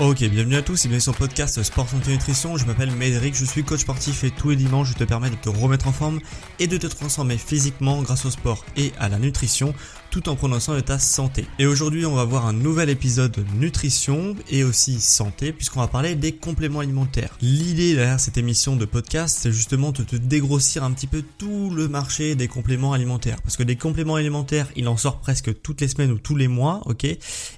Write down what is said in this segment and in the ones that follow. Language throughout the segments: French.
Ok, bienvenue à tous et bienvenue sur le podcast Sport Santé Nutrition. Je m'appelle Médéric, je suis coach sportif et tous les dimanches je te permets de te remettre en forme et de te transformer physiquement grâce au sport et à la nutrition tout en prenant soin de ta santé. Et aujourd'hui, on va voir un nouvel épisode nutrition et aussi santé puisqu'on va parler des compléments alimentaires. L'idée derrière cette émission de podcast, c'est justement de te dégrossir un petit peu tout le marché des compléments alimentaires parce que des compléments alimentaires, il en sort presque toutes les semaines ou tous les mois, OK?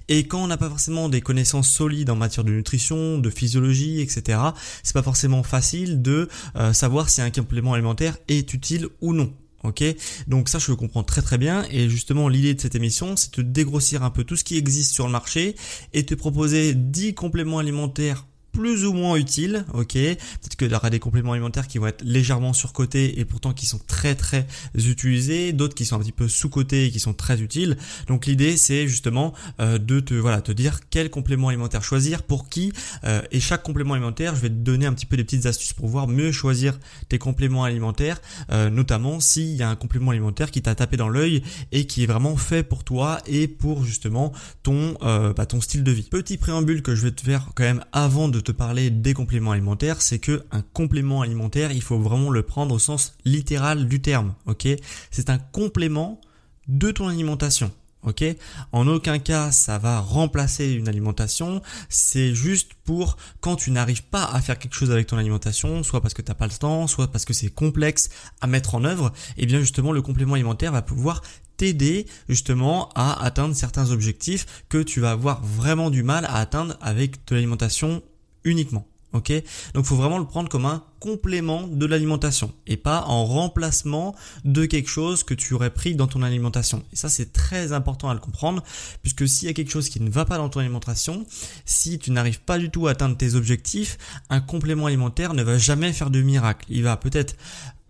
Et quand on n'a pas forcément des connaissances solides en matière de nutrition, de physiologie, etc., c'est pas forcément facile de euh, savoir si un complément alimentaire est utile ou non. Ok, donc ça je le comprends très très bien et justement l'idée de cette émission c'est de dégrossir un peu tout ce qui existe sur le marché et te proposer 10 compléments alimentaires plus ou moins utiles, ok. Peut-être qu'il y aura des compléments alimentaires qui vont être légèrement surcotés et pourtant qui sont très très utilisés, d'autres qui sont un petit peu sous-cotés et qui sont très utiles. Donc l'idée c'est justement euh, de te voilà te dire quel complément alimentaire choisir pour qui euh, et chaque complément alimentaire, je vais te donner un petit peu des petites astuces pour voir mieux choisir tes compléments alimentaires, euh, notamment s'il y a un complément alimentaire qui t'a tapé dans l'œil et qui est vraiment fait pour toi et pour justement ton bah, ton style de vie. Petit préambule que je vais te faire quand même avant de te parler des compléments alimentaires, c'est que un complément alimentaire, il faut vraiment le prendre au sens littéral du terme, ok? C'est un complément de ton alimentation. Ok? En aucun cas ça va remplacer une alimentation, c'est juste pour quand tu n'arrives pas à faire quelque chose avec ton alimentation, soit parce que tu n'as pas le temps, soit parce que c'est complexe à mettre en œuvre, et eh bien justement le complément alimentaire va pouvoir t'aider justement à atteindre certains objectifs que tu vas avoir vraiment du mal à atteindre avec de l'alimentation uniquement. Ok? Donc faut vraiment le prendre comme un complément de l'alimentation et pas en remplacement de quelque chose que tu aurais pris dans ton alimentation. Et ça c'est très important à le comprendre puisque s'il y a quelque chose qui ne va pas dans ton alimentation, si tu n'arrives pas du tout à atteindre tes objectifs, un complément alimentaire ne va jamais faire de miracle. Il va peut-être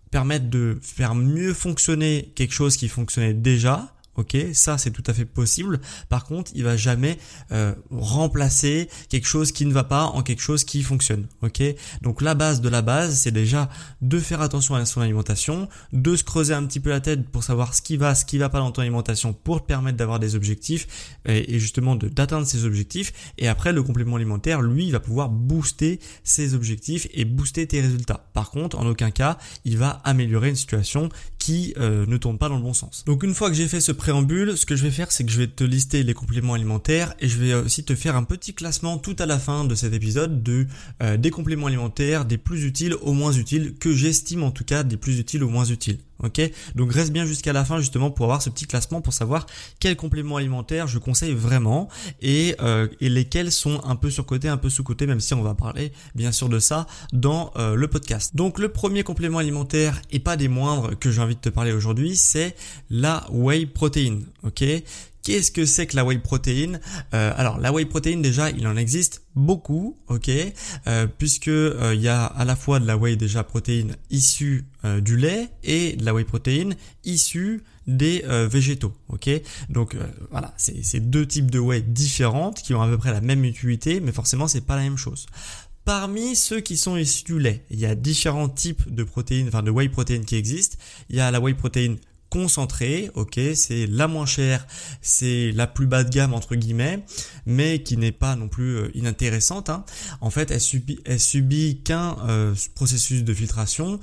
permettre de faire mieux fonctionner quelque chose qui fonctionnait déjà, Ok, ça c'est tout à fait possible. Par contre, il va jamais euh, remplacer quelque chose qui ne va pas en quelque chose qui fonctionne. Ok, donc la base de la base, c'est déjà de faire attention à son alimentation, de se creuser un petit peu la tête pour savoir ce qui va, ce qui va pas dans ton alimentation, pour te permettre d'avoir des objectifs et, justement d'atteindre ces objectifs. Et après, le complément alimentaire, lui, va pouvoir booster ses objectifs et booster tes résultats. Par contre, en aucun cas, il va améliorer une situation qui euh, ne tourne pas dans le bon sens. Donc une fois que j'ai fait ce préambule, ce que je vais faire, c'est que je vais te lister les compléments alimentaires et je vais aussi te faire un petit classement tout à la fin de cet épisode de euh, des compléments alimentaires, des plus utiles aux moins utiles, que j'estime en tout cas des plus utiles aux moins utiles. Donc reste bien jusqu'à la fin justement pour avoir ce petit classement pour savoir quels compléments alimentaires je conseille vraiment et, euh, et lesquels sont un peu surcotés, un peu sous-cotés, même si on va parler bien sûr de ça dans euh, le podcast. Donc le premier complément alimentaire et pas des moindres que j'ai envie de te parler aujourd'hui, c'est la whey protein. Ok, Qu'est-ce que c'est que la whey protein euh, Alors la whey protein déjà, il en existe beaucoup, ok, euh, puisque euh, il y a à la fois de la whey déjà protéine issue du lait et de la whey protein issue des végétaux, ok? Donc voilà, c'est deux types de whey différentes qui ont à peu près la même utilité, mais forcément c'est pas la même chose. Parmi ceux qui sont issus du lait, il y a différents types de protéines, enfin de whey protein qui existent. Il y a la whey protein concentrée, ok, c'est la moins chère, c'est la plus bas de gamme entre guillemets, mais qui n'est pas non plus euh, inintéressante. Hein. En fait, elle subit, qu'un euh, processus de filtration.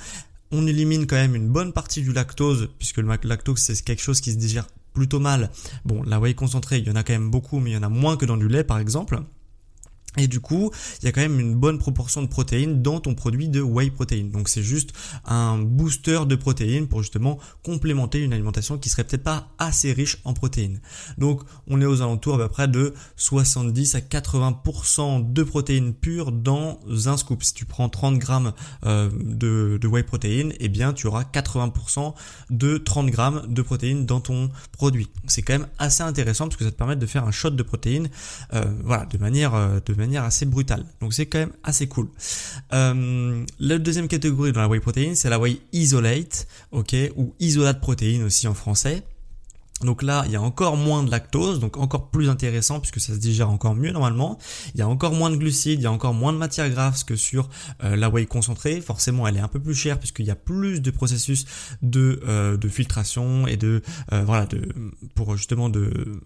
On élimine quand même une bonne partie du lactose, puisque le lactose c'est quelque chose qui se digère plutôt mal. Bon, la whey concentrée, il y en a quand même beaucoup, mais il y en a moins que dans du lait par exemple. Et du coup, il y a quand même une bonne proportion de protéines dans ton produit de whey protein. Donc c'est juste un booster de protéines pour justement complémenter une alimentation qui serait peut-être pas assez riche en protéines. Donc on est aux alentours à peu près de 70 à 80% de protéines pures dans un scoop. Si tu prends 30 grammes euh, de, whey protein, eh bien tu auras 80% de 30 grammes de protéines dans ton produit. C'est quand même assez intéressant parce que ça te permet de faire un shot de protéines, euh, voilà, de manière euh, de manière assez brutale. Donc c'est quand même assez cool. Euh, la deuxième catégorie dans la whey protein, c'est la whey isolate, ok, ou isolate protéine aussi en français. Donc là, il y a encore moins de lactose, donc encore plus intéressant puisque ça se digère encore mieux normalement. Il y a encore moins de glucides, il y a encore moins de matières grasses que sur euh, la whey concentrée. Forcément, elle est un peu plus chère puisqu'il y a plus de processus de, euh, de filtration et de voilà de pour justement de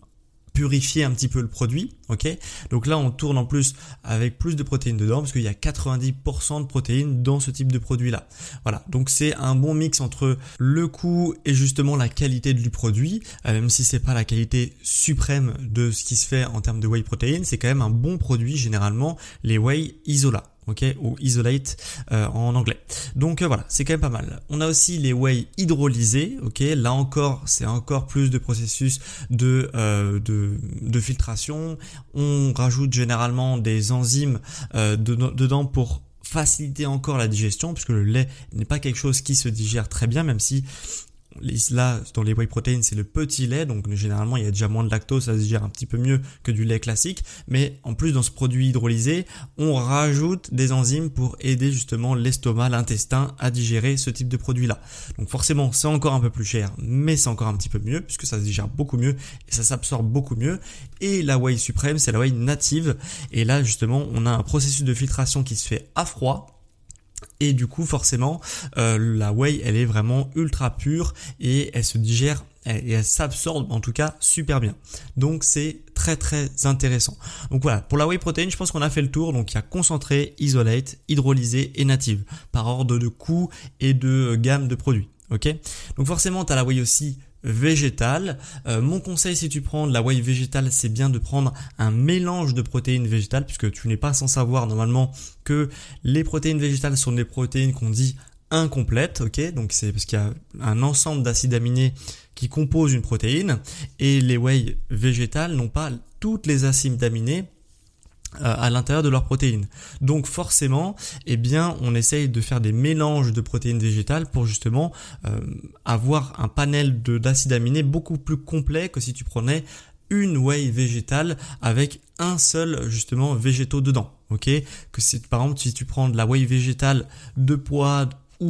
purifier un petit peu le produit, ok? Donc là, on tourne en plus avec plus de protéines dedans parce qu'il y a 90% de protéines dans ce type de produit-là. Voilà, donc c'est un bon mix entre le coût et justement la qualité du produit, euh, même si c'est pas la qualité suprême de ce qui se fait en termes de whey protein, c'est quand même un bon produit généralement les whey isola ok, ou isolate euh, en anglais. Donc euh, voilà, c'est quand même pas mal. On a aussi les whey hydrolysés, ok, là encore, c'est encore plus de processus de, euh, de, de, filtration. On rajoute généralement des enzymes dedans pour faciliter encore la digestion puisque le lait n'est pas quelque chose qui se digère très bien même si Là, dans les whey protein, c'est le petit lait, donc généralement il y a déjà moins de lactose, ça se digère un petit peu mieux que du lait classique. Mais en plus, dans ce produit hydrolysé, on rajoute des enzymes pour aider justement l'estomac, l'intestin à digérer ce type de produit-là. Donc forcément, c'est encore un peu plus cher, mais c'est encore un petit peu mieux puisque ça se digère beaucoup mieux et ça s'absorbe beaucoup mieux. Et la whey suprême, c'est la whey native. Et là, justement, on a un processus de filtration qui se fait à froid et du coup forcément euh, la whey elle est vraiment ultra pure et elle se digère et elle s'absorbe en tout cas super bien. Donc c'est très très intéressant. Donc voilà, pour la whey protein, je pense qu'on a fait le tour. Donc il y a concentré, isolate, hydrolysé et native par ordre de coût et de gamme de produits. Ok? Donc forcément, tu as la whey aussi végétale. Euh, mon conseil si tu prends de la whey végétale, c'est bien de prendre un mélange de protéines végétales puisque tu n'es pas sans savoir normalement que les protéines végétales sont des protéines qu'on dit incomplètes, ok? Donc c'est parce qu'il y a un ensemble d'acides aminés qui composent une protéine et les whey végétales n'ont pas toutes les acides aminés à l'intérieur de leurs protéines. Donc forcément, eh bien, on essaye de faire des mélanges de protéines végétales pour justement euh, avoir un panel d'acides aminés beaucoup plus complet que si tu prenais une whey végétale avec un seul justement végétaux dedans. Ok? Que c'est par exemple si tu prends de la whey végétale de pois,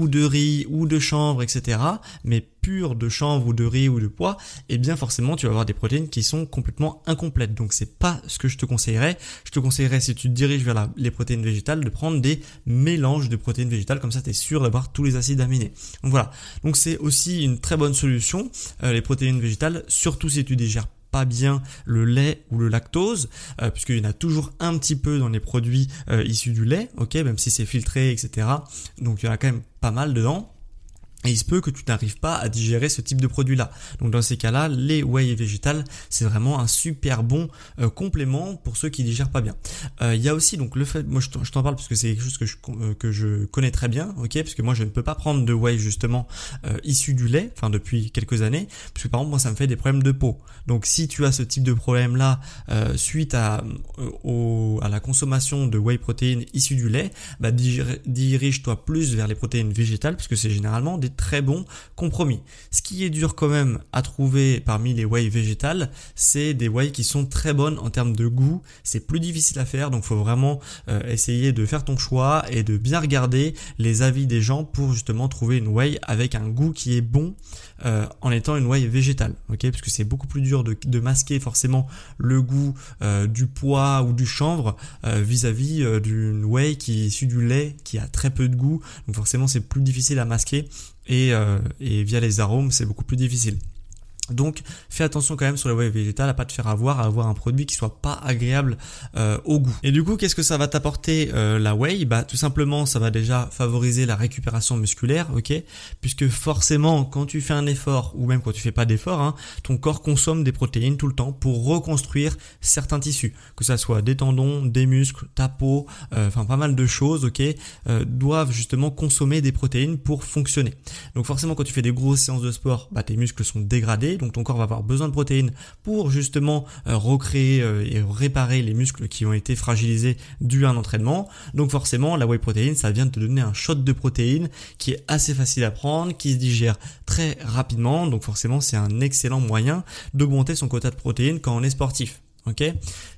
de riz ou de chanvre, etc. Mais pur de chanvre ou de riz ou de pois, eh bien forcément tu vas avoir des protéines qui sont complètement incomplètes. Donc c'est pas ce que je te conseillerais. Je te conseillerais si tu te diriges vers les protéines végétales de prendre des mélanges de protéines végétales, comme ça tu es sûr d'avoir tous les acides aminés. Donc voilà. Donc c'est aussi une très bonne solution, euh, les protéines végétales, surtout si tu digères pas bien le lait ou le lactose, euh, puisqu'il y en a toujours un petit peu dans les produits euh, issus du lait, ok, même si c'est filtré, etc. Donc il y en a quand même pas mal dedans. Et il se peut que tu n'arrives pas à digérer ce type de produit-là. Donc dans ces cas-là, les whey végétales, c'est vraiment un super bon euh, complément pour ceux qui digèrent pas bien. Euh, il y a aussi donc le fait, moi je t'en parle parce que c'est quelque chose que je, euh, que je connais très bien, ok, parce que moi je ne peux pas prendre de whey justement issu du lait, enfin depuis quelques années, parce que par exemple moi ça me fait des problèmes de peau. Donc si tu as ce type de problème-là suite à, à la consommation de whey protéines issues du lait, bah dirige-toi plus vers les protéines végétales, parce que c'est généralement des très bon compromis. Ce qui est dur quand même à trouver parmi les whey végétales, c'est des whey qui sont très bonnes en termes de goût. C'est plus difficile à faire, donc faut vraiment euh, essayer de faire ton choix et de bien regarder les avis des gens pour justement trouver une whey avec un goût qui est bon euh, en étant une whey végétale, ok Parce que c'est beaucoup plus dur de, masquer forcément le goût euh, du pois ou du chanvre vis-à-vis d'une whey qui est issue du lait qui a très peu de goût, donc forcément c'est plus difficile à masquer et, et via les arômes, c'est beaucoup plus difficile. Donc fais attention quand même sur la whey végétale à pas te faire avoir, à avoir un produit qui soit pas agréable euh, au goût. Et du coup, qu'est-ce que ça va t'apporter euh, la whey? Bah tout simplement, ça va déjà favoriser la récupération musculaire, ok? Puisque forcément, quand tu fais un effort ou même quand tu fais pas d'effort, hein, ton corps consomme des protéines tout le temps pour reconstruire certains tissus, que ça soit des tendons, des muscles, ta peau, euh, enfin pas mal de choses, ok? Doivent justement consommer des protéines pour fonctionner. Donc forcément, quand tu fais des grosses séances de sport, bah tes muscles sont dégradés donc ton corps va avoir besoin de protéines pour justement euh, recréer euh, et réparer les muscles qui ont été fragilisés dû à un entraînement. Donc forcément, la whey protéine, ça vient de te donner un shot de protéines qui est assez facile à prendre, qui se digère très rapidement. Donc forcément, c'est un excellent moyen d'augmenter son quota de protéines quand on est sportif. Ok,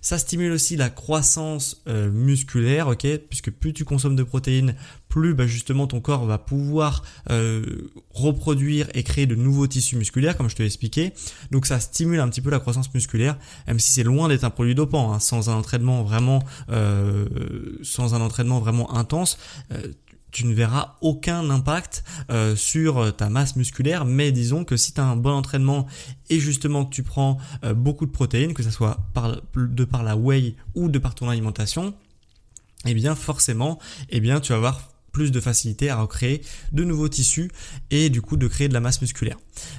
ça stimule aussi la croissance euh, musculaire, ok, puisque plus tu consommes de protéines, plus bah, justement ton corps va pouvoir euh, reproduire et créer de nouveaux tissus musculaires, comme je te l'ai expliqué. Donc ça stimule un petit peu la croissance musculaire, même si c'est loin d'être un produit dopant. Hein, sans un entraînement vraiment, euh, sans un entraînement vraiment intense, tu ne verras aucun impact euh, sur ta masse musculaire, mais disons que si tu as un bon entraînement et justement que tu prends euh, beaucoup de protéines, que ce soit de par la whey ou de par ton alimentation, eh bien forcément, eh bien tu vas avoir plus de facilité à recréer de nouveaux tissus et du coup de créer de la masse musculaire.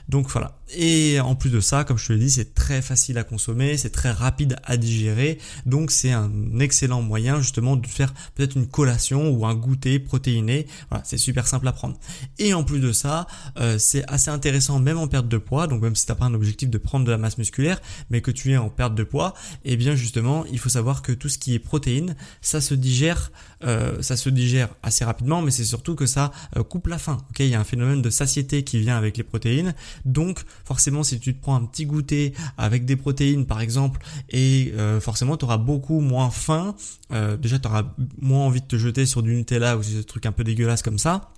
Donc voilà. Et en plus de ça, comme je te l'ai dit, c'est très facile à consommer, c'est très rapide à digérer. Donc c'est un excellent moyen justement de faire peut-être une collation ou un goûter protéiné. Voilà, c'est super simple à prendre. Et en plus de ça, euh, c'est assez intéressant même en perte de poids. Donc même si tu n'as pas un objectif de prendre de la masse musculaire, mais que tu es en perte de poids, et eh bien justement, il faut savoir que tout ce qui est protéines, ça se digère, euh, ça se digère assez rapidement, mais c'est surtout que ça euh, coupe la faim. Ok, il y a un phénomène de satiété qui vient avec les protéines donc forcément si tu te prends un petit goûter avec des protéines par exemple et euh, forcément tu auras beaucoup moins faim. Euh, déjà tu auras moins envie de te jeter sur du Nutella ou des trucs un peu dégueulasses comme ça.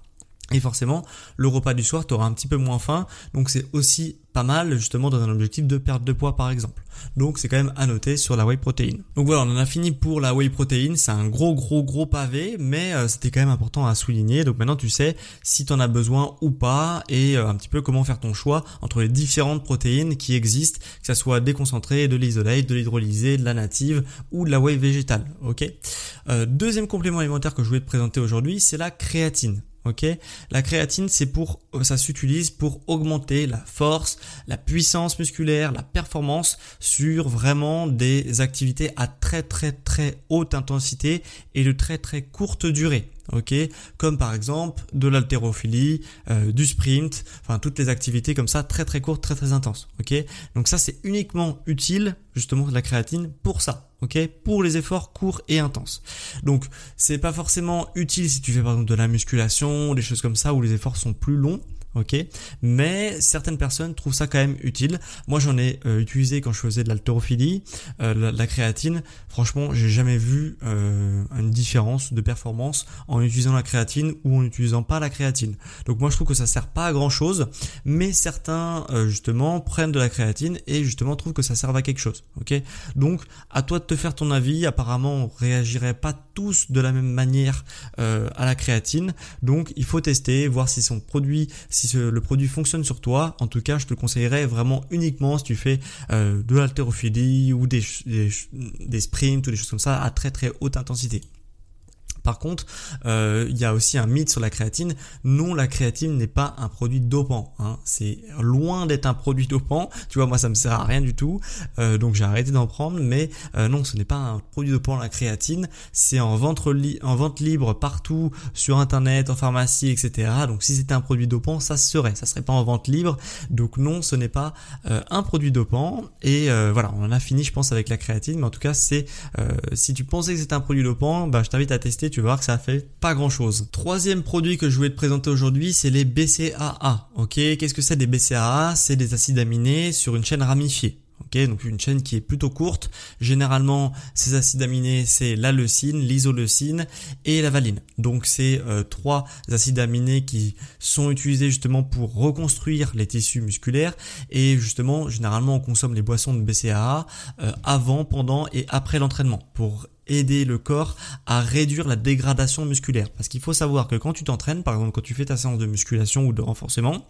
Et forcément, le repas du soir, tu un petit peu moins faim. Donc c'est aussi pas mal justement dans un objectif de perte de poids par exemple. Donc c'est quand même à noter sur la whey protéine. Donc voilà, on en a fini pour la whey protéine. C'est un gros gros gros pavé, mais euh, c'était quand même important à souligner. Donc maintenant tu sais si tu en as besoin ou pas et euh, un petit peu comment faire ton choix entre les différentes protéines qui existent, que ça soit déconcentré, de l'isolate, de l'hydrolysé, de la native ou de la whey végétale. Ok? Euh, deuxième complément alimentaire que je voulais te présenter aujourd'hui, c'est la créatine. Ok, la créatine, c'est pour, euh, ça s'utilise pour augmenter la force, la puissance musculaire, la performance sur vraiment des activités à très très très haute intensité et de très très courte durée ok Comme par exemple de l'haltérophilie, euh, du sprint, enfin toutes les activités comme ça très très courtes, très très intenses, ok Donc ça c'est uniquement utile justement de la créatine pour ça, ok Pour les efforts courts et intenses. Donc c'est pas forcément utile si tu fais par exemple de la musculation, des choses comme ça où les efforts sont plus longs, ok Mais certaines personnes trouvent ça quand même utile. Moi, j'en ai euh, utilisé quand je faisais de l'haltérophilie, euh, la, créatine. Franchement, j'ai jamais vu euh, une différence de performance en utilisant la créatine ou en n'utilisant pas la créatine. Donc moi, je trouve que ça sert pas à grand chose, mais certains justement prennent de la créatine et justement trouvent que ça sert à quelque chose, ok Donc à toi de te faire ton avis. Apparemment, on réagirait pas tous de la même manière à la créatine, donc il faut tester, voir si son produit, si le produit fonctionne sur toi, en tout cas, je te le conseillerais vraiment uniquement si tu fais euh, de l'haltérophilie ou des, des sprints ou des choses comme ça à très très haute intensité. Par contre, euh, il y a aussi un mythe sur la créatine. Non, la créatine n'est pas un produit dopant. Hein. C'est loin d'être un produit dopant. Tu vois, moi, ça me sert à rien du tout. Euh, donc, j'ai arrêté d'en prendre. Mais euh, non, ce n'est pas un produit dopant, la créatine. C'est en vente, en vente libre partout sur Internet, en pharmacie, etc. Donc, si c'était un produit dopant, ça serait. Ça serait pas en vente libre. Donc, non, ce n'est pas un produit dopant. Et voilà, on en a fini, je pense, avec la créatine. Mais en tout cas, c'est si tu pensais que c'était un produit dopant, bah, je t'invite à tester vas voir que ça fait pas grand chose. Troisième produit que je voulais te présenter aujourd'hui, c'est les BCAA. Ok, qu'est-ce que c'est des BCAA C'est des acides aminés sur une chaîne ramifiée. Ok, donc une chaîne qui est plutôt courte. Généralement, ces acides aminés, c'est la leucine, l'isoleucine et la valine. Donc c'est euh, trois acides aminés qui sont utilisés justement pour reconstruire les tissus musculaires. Et justement, généralement, on consomme les boissons de BCAA euh, avant, pendant et après l'entraînement pour aider le corps à réduire la dégradation musculaire. Parce qu'il faut savoir que quand tu t'entraînes, par exemple quand tu fais ta séance de musculation ou de renforcement,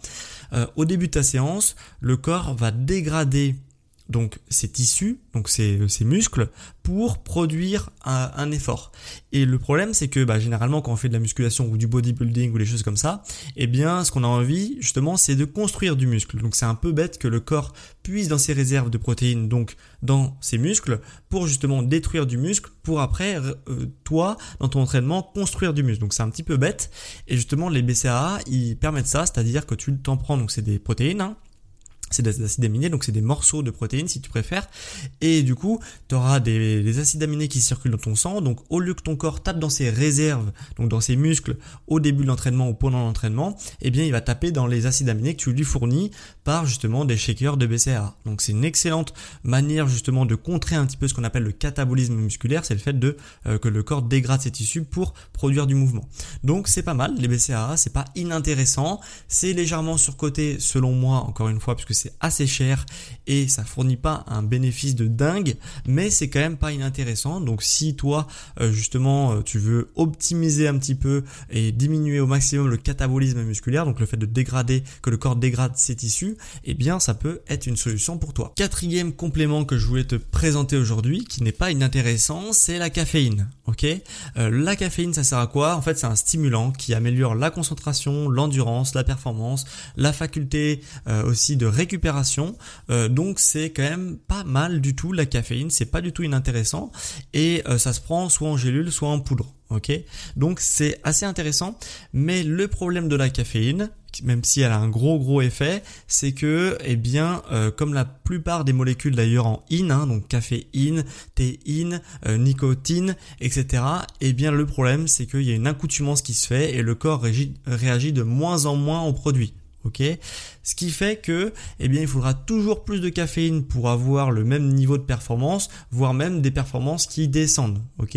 euh, au début de ta séance, le corps va dégrader donc ces tissus, donc ces, ces muscles, pour produire un, un, effort. Et le problème, c'est que bah, généralement, quand on fait de la musculation ou du bodybuilding ou des choses comme ça, eh bien, ce qu'on a envie, justement, c'est de construire du muscle. Donc, c'est un peu bête que le corps puise dans ses réserves de protéines, donc dans ses muscles, pour justement détruire du muscle, pour après, euh, toi, dans ton entraînement, construire du muscle. Donc, c'est un petit peu bête. Et justement, les BCAA, ils permettent ça, c'est-à-dire que tu t'en prends, donc c'est des protéines, hein, c'est des acides aminés, donc c'est des morceaux de protéines si tu préfères. Et du coup, tu auras des, acides aminés qui circulent dans ton sang. Donc au lieu que ton corps tape dans ses réserves, donc dans ses muscles, au début de l'entraînement ou pendant l'entraînement, eh bien il va taper dans les acides aminés que tu lui fournis par justement des shakers de BCAA. Donc c'est une excellente manière justement de contrer un petit peu ce qu'on appelle le catabolisme musculaire, c'est le fait de euh, que le corps dégrade ses tissus pour produire du mouvement. Donc c'est pas mal, les BCAA, c'est pas inintéressant, c'est légèrement surcoté selon moi, encore une fois, puisque c'est assez cher et ça fournit pas un bénéfice de dingue, mais c'est quand même pas inintéressant. Donc si toi euh, justement euh, tu veux optimiser un petit peu et diminuer au maximum le catabolisme musculaire, donc le fait de dégrader, que le corps dégrade ses tissus, eh bien ça peut être une solution pour toi. Quatrième complément que je voulais te présenter aujourd'hui, qui n'est pas inintéressant, c'est la caféine. Ok, euh, la caféine, ça sert à quoi? En fait, c'est un stimulant qui améliore la concentration, l'endurance, la performance, la faculté aussi de récupérer récupération. Euh, donc c'est quand même pas mal du tout la caféine, c'est pas du tout inintéressant et euh, ça se prend soit en gélule, soit en poudre. Ok, donc c'est assez intéressant. Mais le problème de la caféine, même si elle a un gros gros effet, c'est que, eh bien, euh, comme la plupart des molécules d'ailleurs en in, hein, donc caféine, théine, nicotine, etc. Eh bien, le problème, c'est qu'il y a une accoutumance qui se fait et le corps réagit de moins en moins au produit ok? Ce qui fait que, eh bien, il faudra toujours plus de caféine pour avoir le même niveau de performance, voire même des performances qui descendent, ok?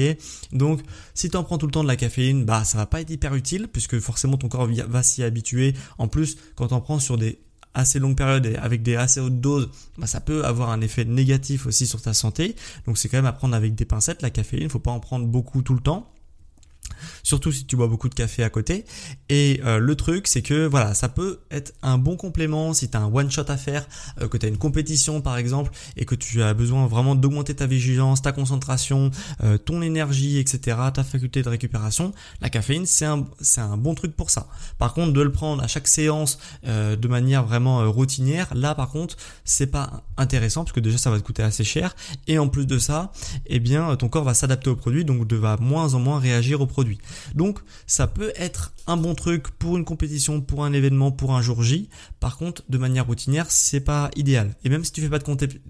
Donc, si tu en prends tout le temps de la caféine, bah, ça va pas être hyper utile puisque forcément ton corps va s'y habituer. En plus, quand tu en prends sur des assez longues périodes et avec des assez hautes doses, bah, ça peut avoir un effet négatif aussi sur ta santé. Donc, c'est quand même à prendre avec des pincettes la caféine. Il faut pas en prendre beaucoup tout le temps surtout si tu bois beaucoup de café à côté. Et euh, le truc, c'est que voilà, ça peut être un bon complément si tu as un one shot à faire, euh, que tu as une compétition par exemple, et que tu as besoin vraiment d'augmenter ta vigilance, ta concentration, euh, ton énergie, etc., ta faculté de récupération. La caféine, c'est un, un bon truc pour ça. Par contre, de le prendre à chaque séance de manière vraiment routinière, là par contre, c'est pas intéressant parce que déjà ça va te coûter assez cher. Et en plus de ça, eh bien, ton corps va s'adapter au produit, donc va moins en moins réagir au produit. Donc ça peut être un bon truc pour une compétition, pour un événement, pour un jour J. Par contre, de manière routinière, c'est pas idéal. Et même si tu fais pas de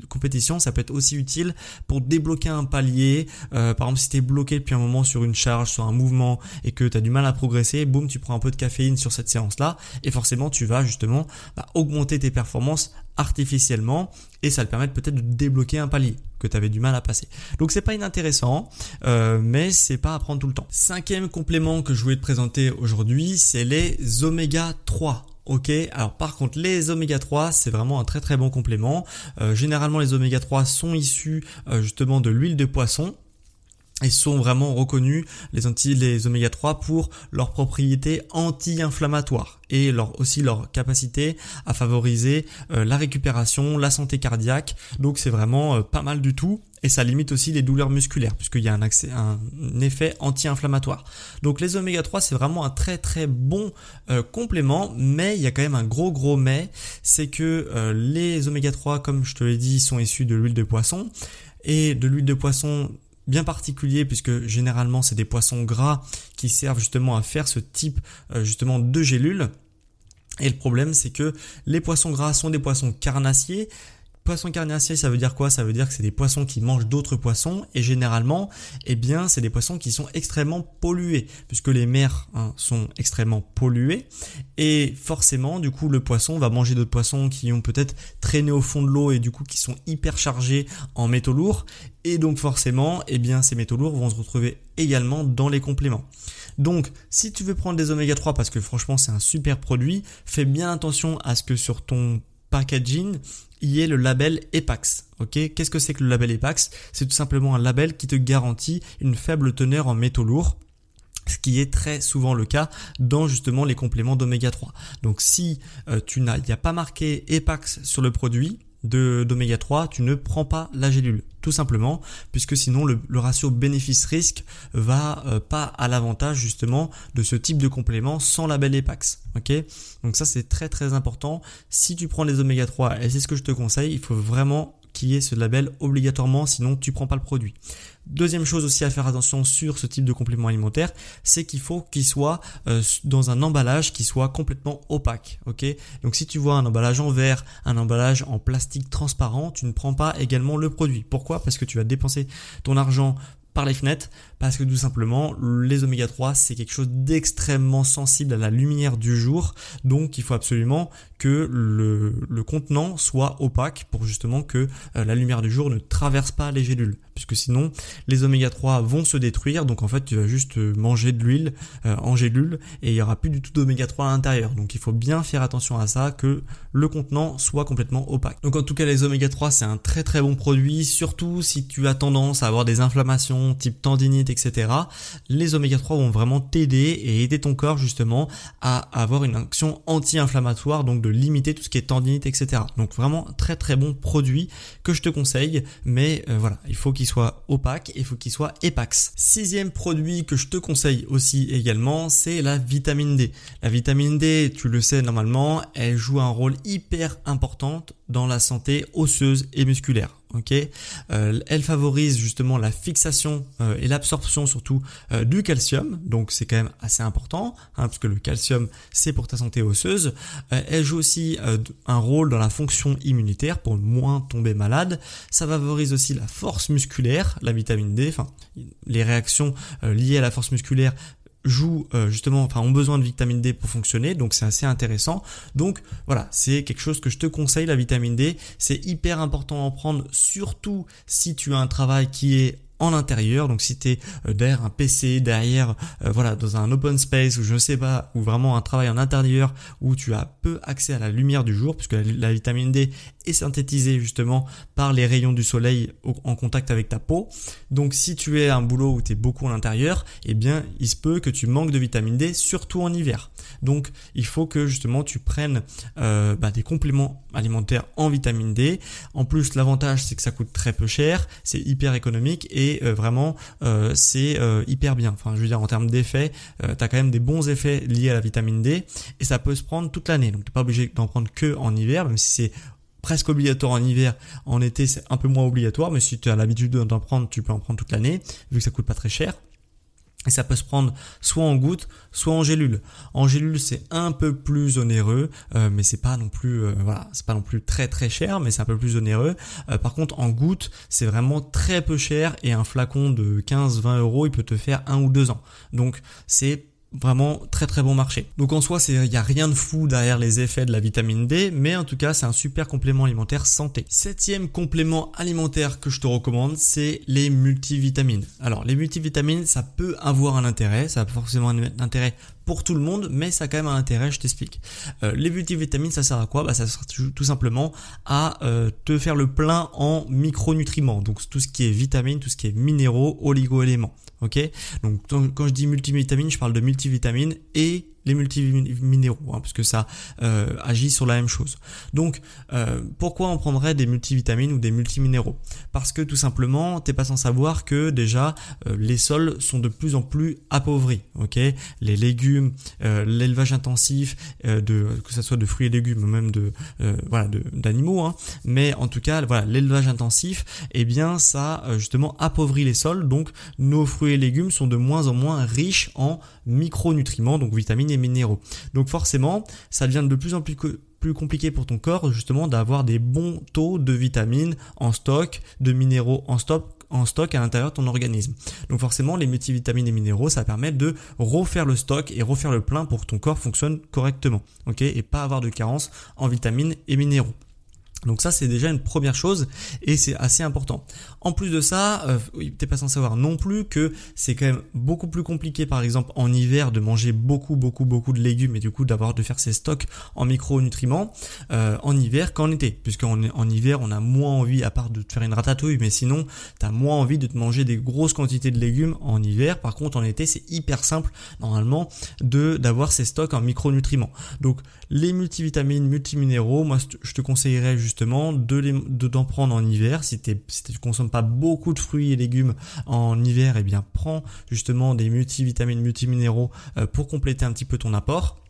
compétition, ça peut être aussi utile pour débloquer un palier. Euh, par exemple, si tu es bloqué depuis un moment sur une charge, sur un mouvement et que tu as du mal à progresser, boum, tu prends un peu de caféine sur cette séance-là et forcément tu vas justement bah, augmenter tes performances artificiellement et ça te permet peut-être de débloquer un palier que tu avais du mal à passer. Donc c'est pas inintéressant, euh, mais c'est pas à prendre tout le temps. Cinquième complément que je voulais te présenter aujourd'hui, c'est les oméga 3. Ok, alors par contre les oméga 3 c'est vraiment un très très bon complément. Euh, généralement les oméga 3 sont issus euh, justement de l'huile de poisson et sont vraiment reconnus les anti les oméga 3 pour leurs propriétés anti-inflammatoires et aussi leur capacité à favoriser euh, la récupération, la santé cardiaque. Donc c'est vraiment euh, pas mal du tout et ça limite aussi les douleurs musculaires puisqu'il y a un effet anti-inflammatoire. Donc les oméga 3 c'est vraiment un très très bon euh, complément mais il y a quand même un gros gros mais c'est que les oméga 3 comme je te l'ai dit sont issus de l'huile de poisson et de l'huile de poisson bien particulier puisque généralement c'est des poissons gras qui servent justement à faire ce type euh, justement de gélules. Et le problème c'est que les poissons gras sont des poissons carnassiers Poisson carnassier, ça veut dire quoi? Ça veut dire que c'est des poissons qui mangent d'autres poissons et généralement, eh bien, c'est des poissons qui sont extrêmement pollués puisque les mers hein, sont extrêmement polluées. Et forcément, du coup, le poisson va manger d'autres poissons qui ont peut-être traîné au fond de l'eau et du coup qui sont hyper chargés en métaux lourds. Et donc forcément, eh bien, ces métaux lourds vont se retrouver également dans les compléments. Donc, si tu veux prendre des oméga 3 parce que franchement c'est un super produit, fais bien attention à ce que sur ton packaging y ait le label EPAX. Ok, qu'est-ce que c'est que le label EPAX? C'est tout simplement un label qui te garantit une faible teneur en métaux lourds ce qui est très souvent le cas dans justement les compléments d'oméga 3. Donc si euh, tu n'as, il n'y a pas marqué EPAX sur le produit, de d'oméga 3, tu ne prends pas la gélule, tout simplement, puisque sinon le, ratio bénéfice-risque va euh, pas à l'avantage justement de ce type de complément sans label EPAX. Ok? Donc ça c'est très très important. Si tu prends les oméga 3, et c'est ce que je te conseille, il faut vraiment ce label obligatoirement, sinon tu prends pas le produit. Deuxième chose aussi à faire attention sur ce type de complément alimentaire, c'est qu'il faut qu'il soit euh, dans un emballage qui soit complètement opaque. Ok? Donc si tu vois un emballage en verre, un emballage en plastique transparent, tu ne prends pas également le produit. Pourquoi? Parce que tu vas dépenser ton argent par les fenêtres parce que tout simplement les oméga 3 c'est quelque chose d'extrêmement sensible à la lumière du jour. Donc il faut absolument que le, le contenant soit opaque pour justement que euh, la lumière du jour ne traverse pas les gélules. Puisque sinon les oméga 3 vont se détruire. Donc en fait tu vas juste manger de l'huile euh, en gélule et il y aura plus du tout d'oméga 3 à l'intérieur. Donc il faut bien faire attention à ça que le contenant soit complètement opaque. Donc en tout cas les oméga 3 c'est un très très bon produit. Surtout si tu as tendance à avoir des inflammations type tendinite etc les oméga 3 vont vraiment t'aider et aider ton corps justement à avoir une action anti-inflammatoire donc de limiter tout ce qui est tendinite, etc. Donc vraiment très très bon produit que je te conseille, mais euh, voilà, il faut qu'il soit opaque il faut qu'il soit épax. Sixième produit que je te conseille aussi également, c'est la vitamine D. La vitamine D, tu le sais normalement, elle joue un rôle hyper important dans la santé osseuse et musculaire ok euh, Elle favorise justement la fixation euh, et l'absorption surtout euh, du calcium, donc c'est quand même assez important, hein, parce que le calcium c'est pour ta santé osseuse. elle joue aussi un rôle dans la fonction immunitaire pour moins tomber malade. Ça favorise aussi la force musculaire, la vitamine D, enfin les réactions liées à la force musculaire jouent euh, justement, enfin ont besoin de vitamine D pour fonctionner, donc c'est assez intéressant. Donc voilà, c'est quelque chose que je te conseille, la vitamine D. C'est hyper important d'en prendre, surtout si tu as un travail qui est en intérieur. Donc si tu es euh, derrière un PC, derrière euh, voilà dans un open space ou je ne sais pas, ou vraiment un travail en intérieur où tu as peu accès à la lumière du jour, puisque la, vitamine D est synthétisée justement par les rayons du soleil en contact avec ta peau. Donc si tu es un boulot où tu es beaucoup en intérieur, eh bien il se peut que tu manques de vitamine D, surtout en hiver. Donc il faut que justement tu prennes euh, bah, des compléments alimentaires en vitamine D. En plus l'avantage c'est que ça coûte très peu cher, c'est hyper économique et euh, vraiment euh, c'est hyper bien. Enfin, je veux dire en termes d'effets, tu as quand même des bons effets liés à la vitamine D et ça peut se prendre toute l'année. Donc t'es pas obligé d'en prendre que en hiver, même si c'est presque obligatoire en hiver, en été c'est un peu moins obligatoire, mais si tu as l'habitude d'en prendre, tu peux en prendre toute l'année, vu que ça coûte pas très cher. Et ça peut se prendre soit en gouttes, soit en gélule. En gélule, c'est un peu plus onéreux, euh, mais c'est pas non plus, euh, voilà, c'est pas non plus très très cher, mais c'est un peu plus onéreux. Euh, par contre, en gouttes, c'est vraiment très peu cher et un flacon de 15-20 euros, il peut te faire un ou deux ans. Donc, c'est vraiment très très bon marché. Donc en soi, il n'y a rien de fou derrière les effets de la vitamine D, mais en tout cas, c'est un super complément alimentaire santé. Septième complément alimentaire que je te recommande, c'est les multivitamines. Alors les multivitamines, ça peut avoir un intérêt, ça a forcément un intérêt tout le monde, mais ça a quand même un intérêt, je t'explique. Euh, les multivitamines, ça sert à quoi? Bah, Ça sert tout simplement à euh, te faire le plein en micronutriments, donc tout ce qui est vitamines, tout ce qui est minéraux, oligo-éléments. Ok? Donc quand je dis multivitamines, je parle de multivitamines et les multiminéraux, hein, parce que ça euh, agit sur la même chose. Donc, euh, pourquoi on prendrait des multivitamines ou des multiminéraux? Parce que tout simplement, t'es pas sans savoir que déjà euh, les sols sont de plus en plus appauvris. Ok, les légumes, l'élevage intensif, que ce soit de fruits et légumes, même de voilà d'animaux, hein, mais en tout cas, voilà l'élevage intensif, eh bien ça justement appauvrit les sols. Donc, nos fruits et légumes sont de moins en moins riches en micronutriments, donc vitamines minéraux. Donc forcément, ça devient de plus en plus plus compliqué pour ton corps justement d'avoir des bons taux de vitamines en stock, de minéraux en stock en stock à l'intérieur de ton organisme. Donc forcément, les multivitamines et minéraux, ça permet de refaire le stock et refaire le plein pour que ton corps fonctionne correctement, ok, et pas avoir de carence en vitamines et minéraux. Donc ça c'est déjà une première chose et c'est assez important. En plus de ça, euh, t'es pas sans savoir non plus que c'est quand même beaucoup plus compliqué par exemple en hiver de manger beaucoup beaucoup beaucoup de légumes et du coup d'avoir de faire ses stocks en micronutriments euh, en hiver qu'en été. Puisqu'en en hiver on a moins envie, à part de te faire une ratatouille, mais sinon t'as moins envie de te manger des grosses quantités de légumes en hiver. Par contre en été c'est hyper simple normalement de d'avoir ses stocks en micronutriments. Donc les multivitamines, multiminéraux, moi je te conseillerais justement de d'en prendre en hiver si, si tu consommes pas beaucoup de fruits et légumes en hiver, eh bien prends justement des multivitamines, multiminéraux euh, pour compléter un petit peu ton apport.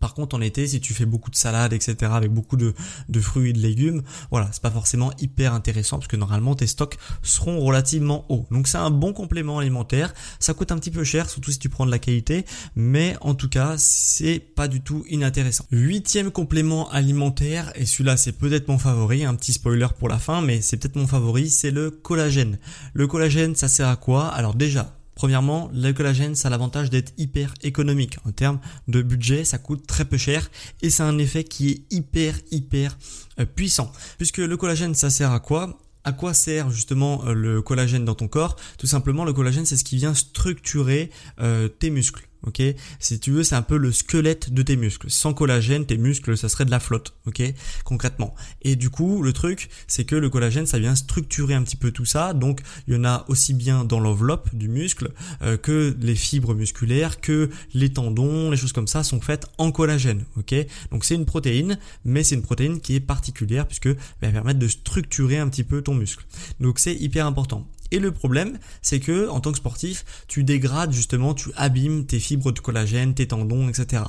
Par contre, en été, si tu fais beaucoup de salades, etc., avec beaucoup de, fruits et de légumes, voilà, c'est pas forcément hyper intéressant parce que normalement tes stocks seront relativement hauts. Donc c'est un bon complément alimentaire. Ça coûte un petit peu cher, surtout si tu prends de la qualité, mais en tout cas, c'est pas du tout inintéressant. Huitième complément alimentaire, et celui-là c'est peut-être mon favori, un petit spoiler pour la fin, mais c'est peut-être mon favori, c'est le collagène. Le collagène, ça sert à quoi? Alors déjà, Premièrement, le collagène, ça a l'avantage d'être hyper économique. En termes de budget, ça coûte très peu cher et c'est un effet qui est hyper, hyper euh, puissant. Puisque le collagène, ça sert à quoi? À quoi sert justement euh, le collagène dans ton corps? Tout simplement, le collagène, c'est ce qui vient structurer euh, tes muscles. Ok, si tu veux, c'est un peu le squelette de tes muscles. Sans collagène, tes muscles, ça serait de la flotte. Ok, concrètement. Et du coup, le truc, c'est que le collagène, ça vient structurer un petit peu tout ça. Donc, il y en a aussi bien dans l'enveloppe du muscle euh, que les fibres musculaires, que les tendons, les choses comme ça sont faites en collagène. Ok, donc c'est une protéine, mais c'est une protéine qui est particulière puisque elle va permettre de structurer un petit peu ton muscle. Donc c'est hyper important. Et le problème, c'est que en tant que sportif, tu dégrades justement, tu abîmes tes fibres de collagène, tes tendons, etc.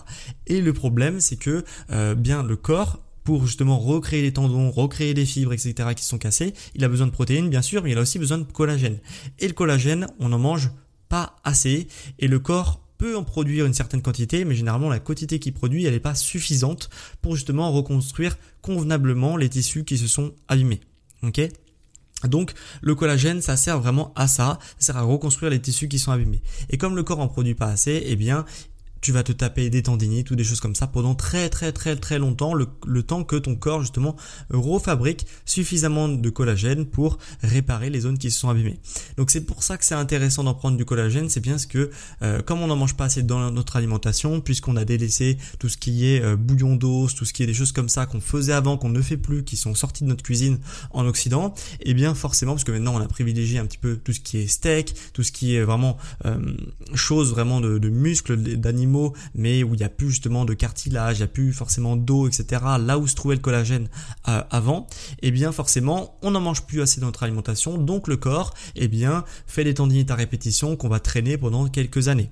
Et le problème, c'est que euh, bien le corps pour justement recréer les tendons, recréer les fibres, etc. qui sont cassés, il a besoin de protéines bien sûr, mais il a aussi besoin de collagène. Et le collagène, on n'en mange pas assez, et le corps peut en produire une certaine quantité, mais généralement la quantité qu'il produit, elle n'est pas suffisante pour justement reconstruire convenablement les tissus qui se sont abîmés. Donc le collagène, ça sert vraiment à ça, ça sert à reconstruire les tissus qui sont abîmés. Et comme le corps en produit pas assez, eh bien tu vas te taper des tendinites ou des choses comme ça pendant très très très très longtemps, le, temps que ton corps justement refabrique suffisamment de collagène pour réparer les zones qui se sont abîmées. Donc c'est pour ça que c'est intéressant d'en prendre du collagène, c'est bien ce que euh, comme on n'en mange pas assez dans notre alimentation, puisqu'on a délaissé tout ce qui est euh, bouillon d'os, tout ce qui est des choses comme ça qu'on faisait avant, qu'on ne fait plus, qui sont sorties de notre cuisine en Occident, et eh bien forcément, parce que maintenant on a privilégié un petit peu tout ce qui est steak, tout ce qui est vraiment euh, chose vraiment de, de muscles d'animaux mais où il n'y a plus justement de cartilage, il n'y a plus forcément d'eau, etc. Là où se trouvait le collagène euh, avant, eh bien forcément, on n'en mange plus assez dans notre alimentation, donc le corps, eh bien, fait des tendinites à répétition qu'on va traîner pendant quelques années.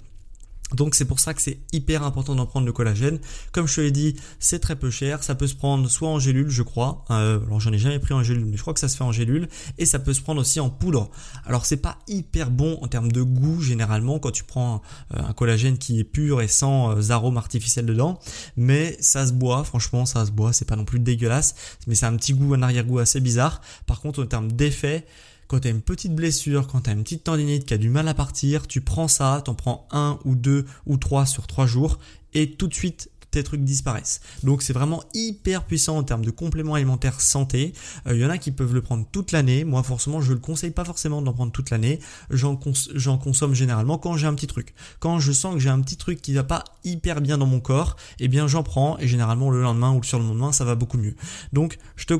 Donc c'est pour ça que c'est hyper important d'en prendre le collagène. Comme je te l'ai dit, c'est très peu cher. Ça peut se prendre soit en gélule, je crois. Euh, alors j'en ai jamais pris en gélule, mais je crois que ça se fait en gélule. Et ça peut se prendre aussi en poudre. Alors c'est pas hyper bon en termes de goût généralement quand tu prends euh, un, collagène qui est pur et sans euh, arômes artificiels dedans. Mais ça se boit, franchement ça se boit. C'est pas non plus dégueulasse, mais c'est un petit goût, un arrière-goût assez bizarre. Par contre en termes d'effet, quand tu as une petite blessure, quand tu as une petite tendinite qui a du mal à partir, tu prends ça, t'en prends un ou deux ou trois sur trois jours et tout de suite trucs disparaissent. Donc c'est vraiment hyper puissant en termes de compléments alimentaires santé. Il euh, y en a qui peuvent le prendre toute l'année. Moi forcément je le conseille pas forcément d'en prendre toute l'année. J'en consomme généralement quand j'ai un petit truc. Quand je sens que j'ai un petit truc qui va pas hyper bien dans mon corps, eh bien j'en prends et généralement le lendemain ou le surlendemain ça va beaucoup mieux. Donc je te,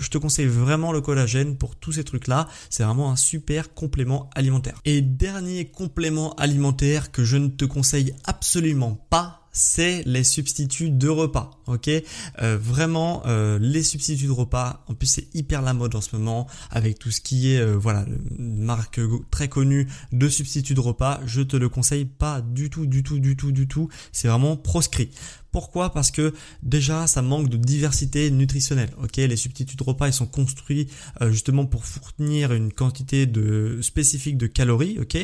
je te conseille vraiment le collagène pour tous ces trucs là. C'est vraiment un super complément alimentaire. Et dernier complément alimentaire que je ne te conseille absolument pas c'est les substituts de repas. Ok, euh, vraiment euh, les substituts de repas. En plus, c'est hyper la mode en ce moment avec tout ce qui est euh, voilà marque très connue de substituts de repas. Je te le conseille pas du tout, du tout, du tout, du tout. C'est vraiment proscrit. Pourquoi? Parce que déjà ça manque de diversité nutritionnelle. Ok, les substituts de repas ils sont construits euh, justement pour fournir une quantité de spécifique de calories, ok,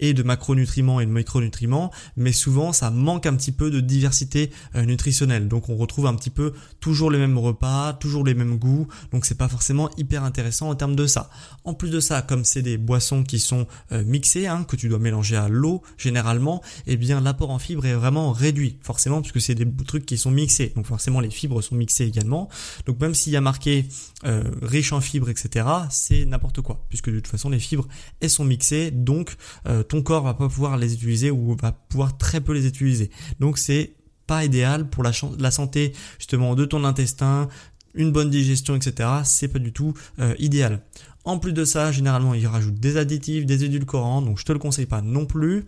et de macronutriments et de micronutriments, mais souvent ça manque un petit peu de diversité euh, nutritionnelle. Donc on retrouve un petit peu toujours les mêmes repas, toujours les mêmes goûts. Donc c'est pas forcément hyper intéressant en termes de ça. En plus de ça, comme c'est des boissons qui sont euh, mixées, hein, que tu dois mélanger à l'eau généralement, eh bien l'apport en fibres est vraiment réduit, forcément puisque c'est des des trucs qui sont mixés. Donc forcément les fibres sont mixées également. Donc même s'il y a marqué euh, riche en fibres, etc., c'est n'importe quoi, puisque de toute façon les fibres elles sont mixées, donc euh, ton corps va pas pouvoir les utiliser ou va pouvoir très peu les utiliser. Donc c'est pas idéal pour la, la santé justement de ton intestin, une bonne digestion, etc. C'est pas du tout euh, idéal. En plus de ça, généralement, ils rajoutent des additifs, des édulcorants, donc je te le conseille pas non plus.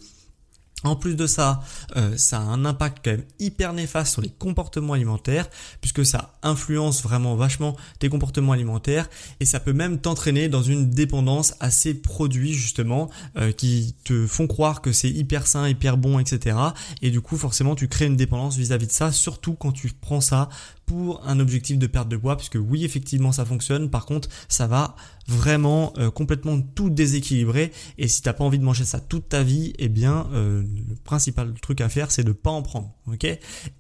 En plus de ça, euh, ça a un impact quand même hyper néfaste sur les comportements alimentaires, puisque ça influence vraiment vachement tes comportements alimentaires, et ça peut même t'entraîner dans une dépendance à ces produits justement, euh, qui te font croire que c'est hyper sain, hyper bon, etc. Et du coup, forcément, tu crées une dépendance vis-à-vis -vis de ça, surtout quand tu prends ça pour un objectif de perte de poids, puisque oui, effectivement, ça fonctionne. Par contre, ça va vraiment euh, complètement tout déséquilibrer. Et si t'as pas envie de manger ça toute ta vie, eh bien, euh, le principal truc à faire, c'est de pas en prendre. Ok?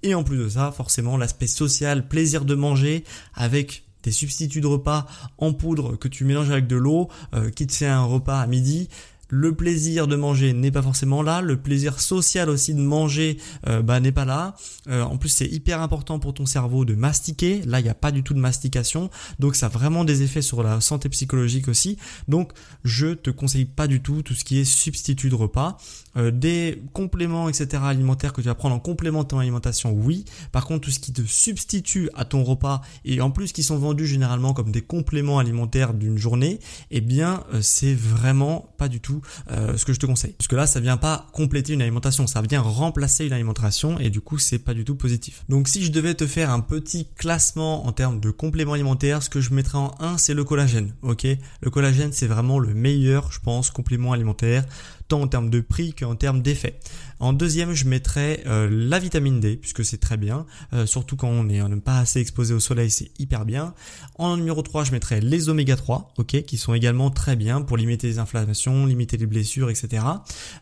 Et en plus de ça, forcément, l'aspect social, plaisir de manger avec des substituts de repas en poudre que tu mélanges avec de l'eau, euh, qui te fait un repas à midi, le plaisir de manger n'est pas forcément là, le plaisir social aussi de manger euh, bah, n'est pas là. Euh, en plus, c'est hyper important pour ton cerveau de mastiquer. Là, il n'y a pas du tout de mastication, donc ça a vraiment des effets sur la santé psychologique aussi. Donc, je te conseille pas du tout tout ce qui est substitut de repas, euh, des compléments, etc. alimentaires que tu vas prendre en complément de ton alimentation. Oui. Par contre, tout ce qui te substitue à ton repas et en plus qui sont vendus généralement comme des compléments alimentaires d'une journée, eh bien, c'est vraiment pas du tout euh, ce que je te conseille. Parce que là, ça vient pas compléter une alimentation, ça vient remplacer une alimentation et du coup, c'est pas du tout positif. Donc si je devais te faire un petit classement en termes de compléments alimentaires, ce que je mettrais en 1, c'est le collagène. Ok, le collagène, c'est vraiment le meilleur, je pense, complément alimentaire tant en termes de prix qu'en termes d'effet. En deuxième, je mettrais euh, la vitamine D, puisque c'est très bien, euh, surtout quand on n'est pas assez exposé au soleil, c'est hyper bien. En numéro 3, je mettrais les oméga 3, ok, qui sont également très bien pour limiter les inflammations, limiter les blessures, etc.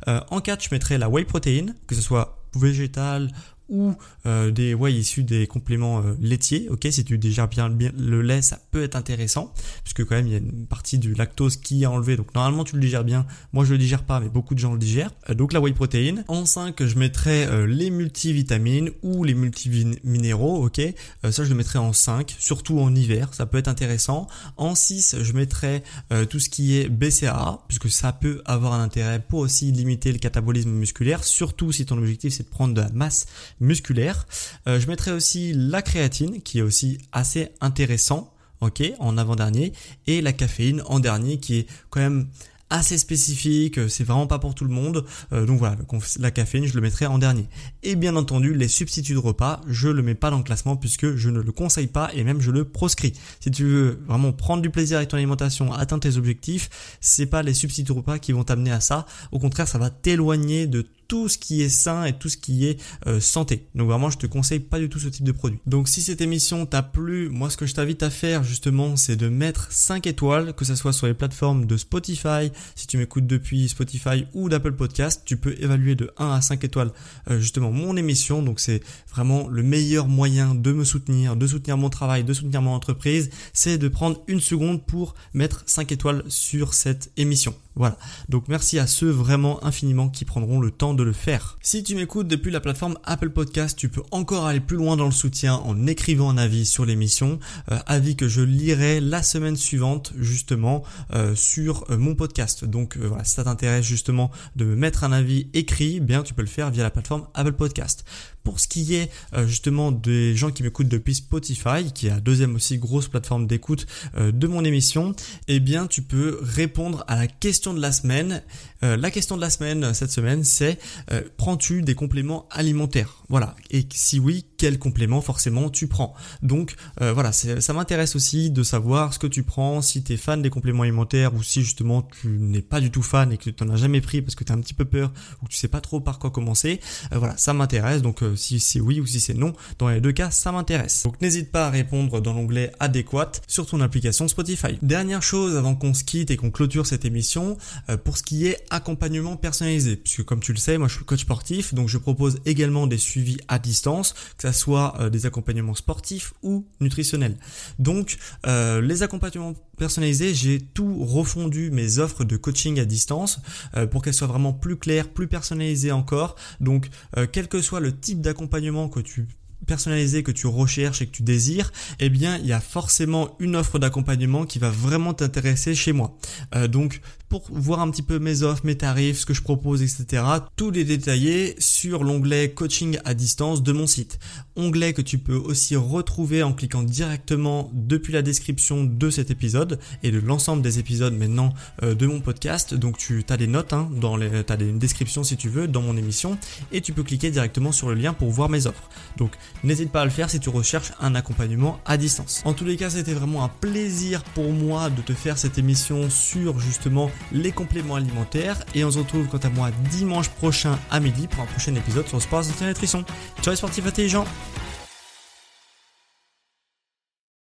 Euh, en 4, je mettrais la whey protein, que ce soit végétale ou euh, des ouais issus des compléments euh, laitiers. Ok, si tu digères bien, bien, le lait, ça peut être intéressant puisque quand même il y a une partie du lactose qui est enlevé. Donc normalement tu le digères bien. Moi je le digère pas, mais beaucoup de gens le digèrent. Euh, donc la whey protein. En 5, je mettrais les multivitamines ou les multiminéraux. Ok, ça je le mettrais en 5, surtout en hiver, ça peut être intéressant. En 6, je mettrais tout ce qui est BCAA puisque ça peut avoir un intérêt pour aussi limiter le catabolisme musculaire, surtout si ton objectif c'est de prendre de la masse musculaire. Euh, je mettrai aussi la créatine qui est aussi assez intéressant, ok, en avant-dernier, et la caféine en dernier qui est quand même assez spécifique, c'est vraiment pas pour tout le monde. Euh, donc voilà, la caféine, je le mettrai en dernier. Et bien entendu, les substituts de repas, je le mets pas dans le classement puisque je ne le conseille pas et même je le proscris. Si tu veux vraiment prendre du plaisir avec ton alimentation, atteindre tes objectifs, c'est pas les substituts de repas qui vont t'amener à ça. Au contraire, ça va t'éloigner de tout ce qui est sain et tout ce qui est euh, santé. Donc vraiment, je te conseille pas du tout ce type de produit. Donc si cette émission t'a plu, moi ce que je t'invite à faire justement, c'est de mettre 5 étoiles, que ce soit sur les plateformes de Spotify, si tu m'écoutes depuis Spotify ou d'Apple Podcast, tu peux évaluer de 1 à 5 étoiles euh, justement mon émission. Donc c'est vraiment le meilleur moyen de me soutenir, de soutenir mon travail, de soutenir mon entreprise, c'est de prendre une seconde pour mettre 5 étoiles sur cette émission. Voilà. Donc merci à ceux vraiment infiniment qui prendront le temps de le faire. Si tu m'écoutes depuis la plateforme Apple Podcast, tu peux encore aller plus loin dans le soutien en écrivant un avis sur l'émission, euh, avis que je lirai la semaine suivante justement euh, sur euh, mon podcast. Donc voilà, si ça t'intéresse justement de me mettre un avis écrit, bien tu peux le faire via la plateforme Apple Podcast. Pour ce qui est justement des gens qui m'écoutent depuis Spotify, qui est la deuxième aussi grosse plateforme d'écoute de mon émission, eh bien tu peux répondre à la question de la semaine. la question de la semaine cette semaine, c'est euh, prends-tu des compléments alimentaires? Voilà. Et si oui, quels compléments forcément tu prends Donc euh, voilà, ça m'intéresse aussi de savoir ce que tu prends, si tu es fan des compléments alimentaires ou si justement tu n'es pas du tout fan et que tu n'en as jamais pris parce que tu as un petit peu peur ou que tu sais pas trop par quoi commencer. Euh, voilà, ça m'intéresse. Donc si c'est oui ou si c'est non, dans les deux cas, ça m'intéresse. Donc n'hésite pas à répondre dans l'onglet adéquat sur ton application Spotify. Dernière chose avant qu'on se quitte et qu'on clôture cette émission, pour ce qui est accompagnement personnalisé, puisque comme tu le sais, moi je suis coach sportif, donc je propose également des à distance, que ce soit euh, des accompagnements sportifs ou nutritionnels. Donc euh, les accompagnements personnalisés, j'ai tout refondu mes offres de coaching à distance euh, pour qu'elles soient vraiment plus claires, plus personnalisées encore. Donc quel que soit le type d'accompagnement que tu personnalisé que tu recherches et que tu désires, eh bien il y a forcément une offre d'accompagnement qui va vraiment t'intéresser chez moi. Euh, donc pour voir un petit peu mes offres, mes tarifs, ce que je propose, etc. Tout est détaillé sur l'onglet coaching à distance de mon site. Onglet que tu peux aussi retrouver en cliquant directement depuis la description de cet épisode et de l'ensemble des épisodes maintenant euh, de mon podcast. Donc tu as des notes, hein, dans les, as une description si tu veux dans mon émission et tu peux cliquer directement sur le lien pour voir mes offres. Donc n'hésite pas à le faire si tu recherches un accompagnement à distance. En tous les cas, c'était vraiment un plaisir pour moi de te faire cette émission sur justement les compléments alimentaires et on se retrouve quant à moi dimanche prochain à midi pour un prochain épisode sur Sport Nutrition. Ciao les sportifs intelligents